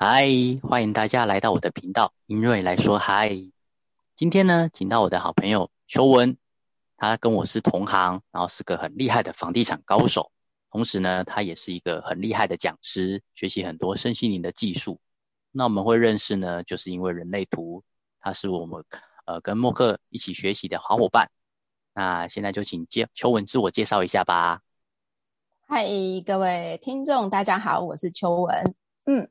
嗨，欢迎大家来到我的频道，英瑞来说嗨。今天呢，请到我的好朋友邱文，他跟我是同行，然后是个很厉害的房地产高手，同时呢，他也是一个很厉害的讲师，学习很多身心灵的技术。那我们会认识呢，就是因为人类图，他是我们呃跟默克一起学习的好伙伴。那现在就请介邱文自我介绍一下吧。嗨，各位听众，大家好，我是邱文。嗯。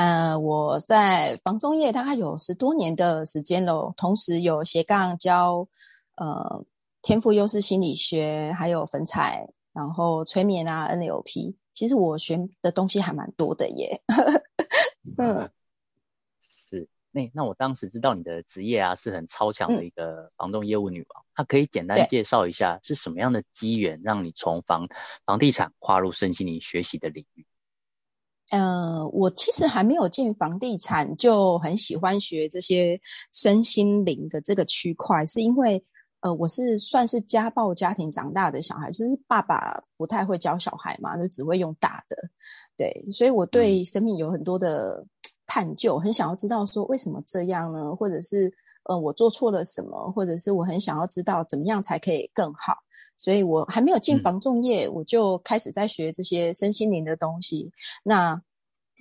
呃，我在房中业大概有十多年的时间喽，同时有斜杠教呃天赋优势心理学，还有粉彩，然后催眠啊 NLP，其实我学的东西还蛮多的耶。嗯，是那那我当时知道你的职业啊是很超强的一个房仲业务女王，那可以简单介绍一下是什么样的机缘让你从房房地产跨入身心灵学习的领域？呃，我其实还没有进房地产，就很喜欢学这些身心灵的这个区块，是因为呃，我是算是家暴家庭长大的小孩，就是爸爸不太会教小孩嘛，就只会用打的，对，所以我对生命有很多的探究，很想要知道说为什么这样呢？或者是呃，我做错了什么？或者是我很想要知道怎么样才可以更好？所以我还没有进房仲业，我就开始在学这些身心灵的东西。那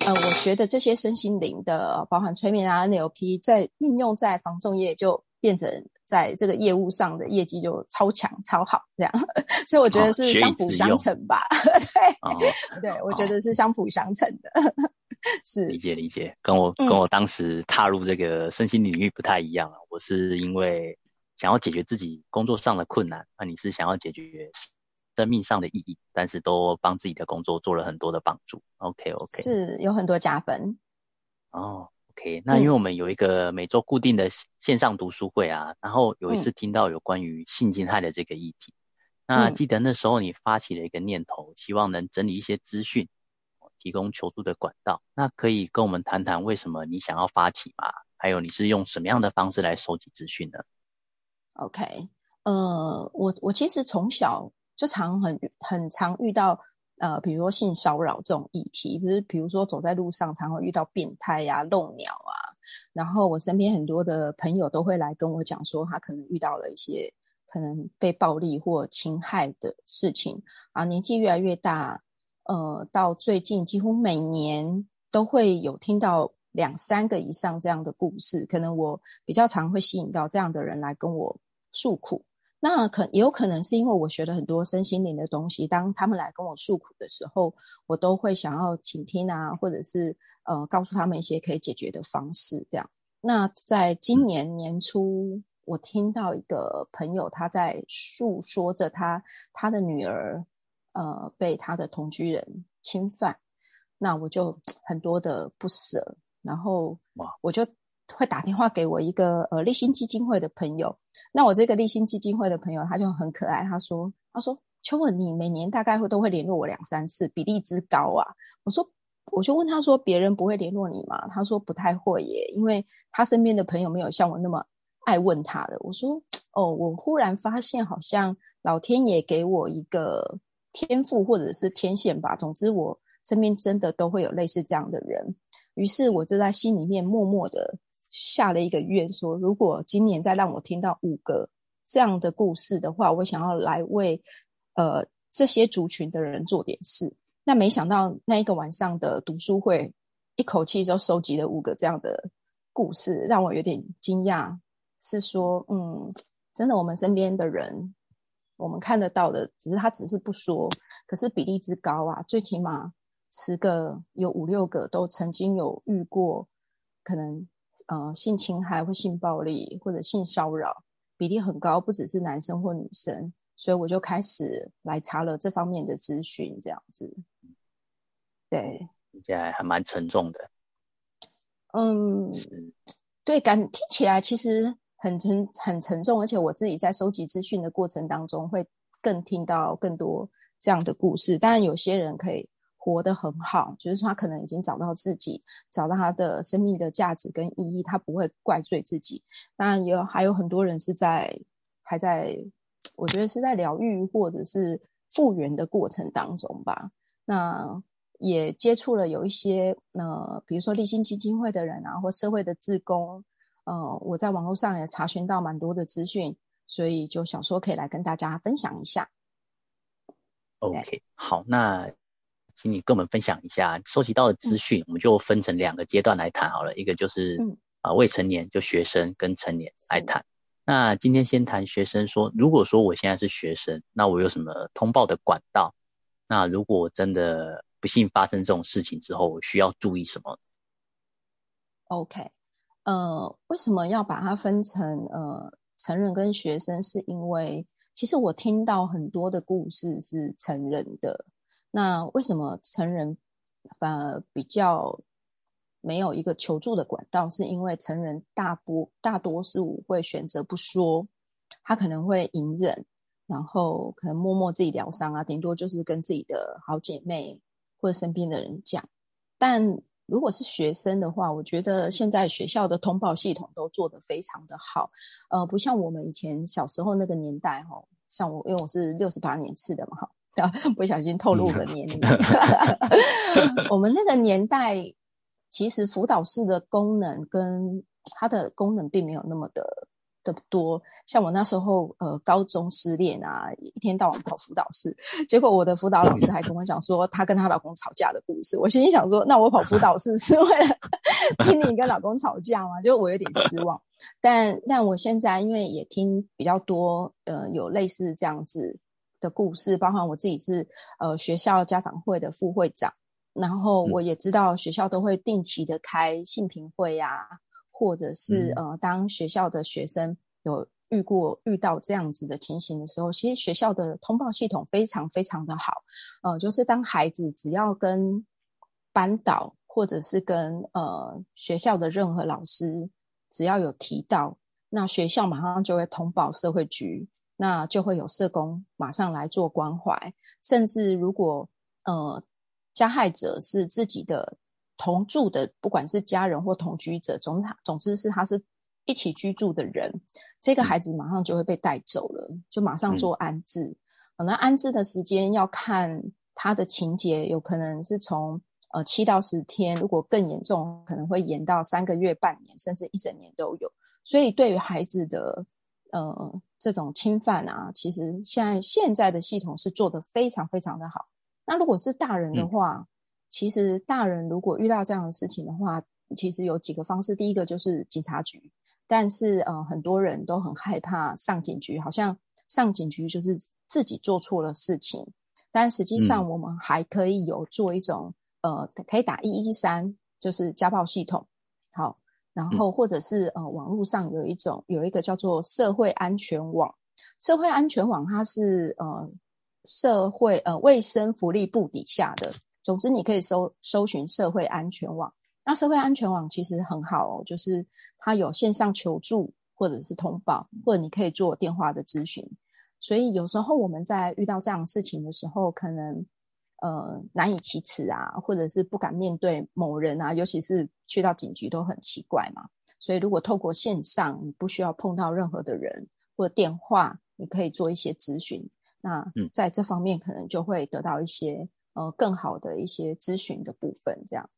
呃，我觉得这些身心灵的，包含催眠啊、NLP，在运用在防重业，就变成在这个业务上的业绩就超强、超好这样。所以我觉得是相辅相成吧。对，对我觉得是相辅相成的。是理解理解，跟我跟我当时踏入这个身心领域不太一样啊。我是因为。想要解决自己工作上的困难，那你是想要解决生命上的意义，但是都帮自己的工作做了很多的帮助。OK OK，是有很多加分。哦，OK，那因为我们有一个每周固定的线上读书会啊，然后有一次听到有关于性侵害的这个议题，那记得那时候你发起了一个念头，希望能整理一些资讯，提供求助的管道。那可以跟我们谈谈为什么你想要发起吗？还有你是用什么样的方式来收集资讯呢？OK，呃，我我其实从小就常很很常遇到呃，比如说性骚扰这种议题，不是比如说走在路上常会遇到变态呀、漏鸟啊，然后我身边很多的朋友都会来跟我讲说，他可能遇到了一些可能被暴力或侵害的事情啊。年纪越来越大，呃，到最近几乎每年都会有听到。两三个以上这样的故事，可能我比较常会吸引到这样的人来跟我诉苦。那可也有可能是因为我学了很多身心灵的东西，当他们来跟我诉苦的时候，我都会想要倾听啊，或者是呃告诉他们一些可以解决的方式。这样。那在今年年初，我听到一个朋友他在诉说着他他的女儿呃被他的同居人侵犯，那我就 很多的不舍。然后我就会打电话给我一个呃立新基金会的朋友。那我这个立新基金会的朋友他就很可爱，他说：“他说邱文，你每年大概会都会联络我两三次，比例之高啊。”我说：“我就问他说，别人不会联络你吗？”他说：“不太会耶，因为他身边的朋友没有像我那么爱问他的。”我说：“哦，我忽然发现好像老天爷给我一个天赋或者是天线吧。总之，我身边真的都会有类似这样的人。”于是我就在心里面默默的下了一个愿，说如果今年再让我听到五个这样的故事的话，我想要来为呃这些族群的人做点事。那没想到那一个晚上的读书会，一口气就收集了五个这样的故事，让我有点惊讶。是说，嗯，真的，我们身边的人，我们看得到的，只是他只是不说，可是比例之高啊，最起码。十个有五六个都曾经有遇过，可能呃性侵害或性暴力或者性骚扰比例很高，不只是男生或女生，所以我就开始来查了这方面的资讯，这样子。对，听起来还蛮沉重的。嗯，对，感听起来其实很沉很沉重，而且我自己在收集资讯的过程当中，会更听到更多这样的故事。当然，有些人可以。活得很好，就是他可能已经找到自己，找到他的生命的价值跟意义，他不会怪罪自己。当然，有还有很多人是在还在，我觉得是在疗愈或者是复原的过程当中吧。那也接触了有一些呃，比如说立新基金会的人啊，或社会的志工，呃，我在网络上也查询到蛮多的资讯，所以就想说可以来跟大家分享一下。OK，好，那请你跟我们分享一下收集到的资讯，我们就分成两个阶段来谈好了，一个就是啊未成年就学生跟成年来谈。那今天先谈学生，说如果说我现在是学生，那我有什么通报的管道？那如果我真的不幸发生这种事情之后，我需要注意什么？OK，呃，为什么要把它分成呃成人跟学生？是因为其实我听到很多的故事是成人的，那为什么成人反而比较没有一个求助的管道？是因为成人大多大多数会选择不说，他可能会隐忍，然后可能默默自己疗伤啊，顶多就是跟自己的好姐妹。或者身边的人讲，但如果是学生的话，我觉得现在学校的通报系统都做得非常的好，呃，不像我们以前小时候那个年代哈，像我因为我是六十八年次的嘛哈，不小心透露了年龄，我们那个年代其实辅导室的功能跟它的功能并没有那么的。的多，像我那时候，呃，高中失恋啊，一天到晚跑辅导室，结果我的辅导老师还跟我讲说，她跟她老公吵架的故事。我心里想说，那我跑辅导室 是为了听你跟老公吵架吗？就我有点失望。但但我现在因为也听比较多，呃，有类似这样子的故事，包含我自己是呃学校家长会的副会长，然后我也知道学校都会定期的开性评会呀。或者是呃，当学校的学生有遇过遇到这样子的情形的时候，其实学校的通报系统非常非常的好。呃，就是当孩子只要跟班导或者是跟呃学校的任何老师只要有提到，那学校马上就会通报社会局，那就会有社工马上来做关怀。甚至如果呃加害者是自己的。同住的，不管是家人或同居者，总总之是他是一起居住的人，这个孩子马上就会被带走了，就马上做安置。那安置的时间要看他的情节，有可能是从呃七到十天，如果更严重，可能会延到三个月、半年，甚至一整年都有。所以对于孩子的呃这种侵犯啊，其实现在现在的系统是做的非常非常的好。那如果是大人的话，其实大人如果遇到这样的事情的话，其实有几个方式。第一个就是警察局，但是呃很多人都很害怕上警局，好像上警局就是自己做错了事情。但实际上我们还可以有做一种呃可以打一一三，就是家暴系统。好，然后或者是呃网络上有一种有一个叫做社会安全网，社会安全网它是呃社会呃卫生福利部底下的。总之，你可以搜搜寻社会安全网。那社会安全网其实很好哦，就是它有线上求助，或者是通报，或者你可以做电话的咨询。所以有时候我们在遇到这样事情的时候，可能呃难以启齿啊，或者是不敢面对某人啊，尤其是去到警局都很奇怪嘛。所以如果透过线上，你不需要碰到任何的人，或者电话，你可以做一些咨询。那在这方面可能就会得到一些。呃，更好的一些咨询的部分，这样。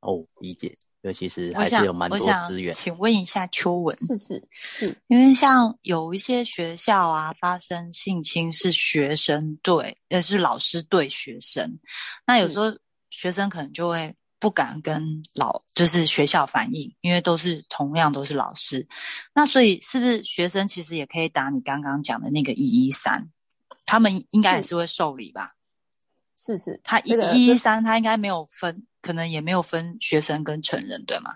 哦，理解。尤其实还是有蛮多资源。请问一下秋文，是是是，因为像有一些学校啊，发生性侵是学生对，也是老师对学生。那有时候学生可能就会不敢跟老，就是学校反映，因为都是同样都是老师。那所以是不是学生其实也可以打你刚刚讲的那个一一三？他们应该也是会受理吧？是是，他一一一三，他应该没有分，可能也没有分学生跟成人，对吗？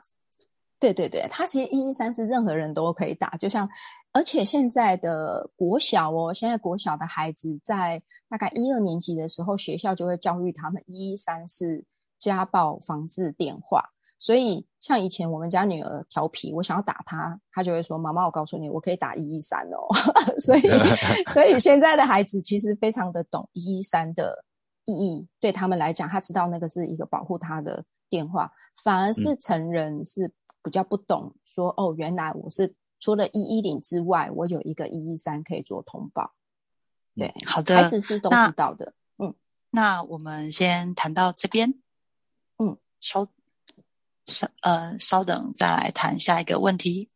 对对对，他其实一一三是任何人都可以打，就像，而且现在的国小哦，现在国小的孩子在大概一二年级的时候，学校就会教育他们一一三是家暴防治电话，所以像以前我们家女儿调皮，我想要打她，她就会说：“妈妈，我告诉你，我可以打一一三哦。” 所以，所以现在的孩子其实非常的懂一一三的。意义对他们来讲，他知道那个是一个保护他的电话，反而是成人是比较不懂，说哦，原来我是除了一一零之外，我有一个一一三可以做通报。对，好的，孩子是都知道的。嗯，那我们先谈到这边，嗯，稍稍呃稍等，再来谈下一个问题。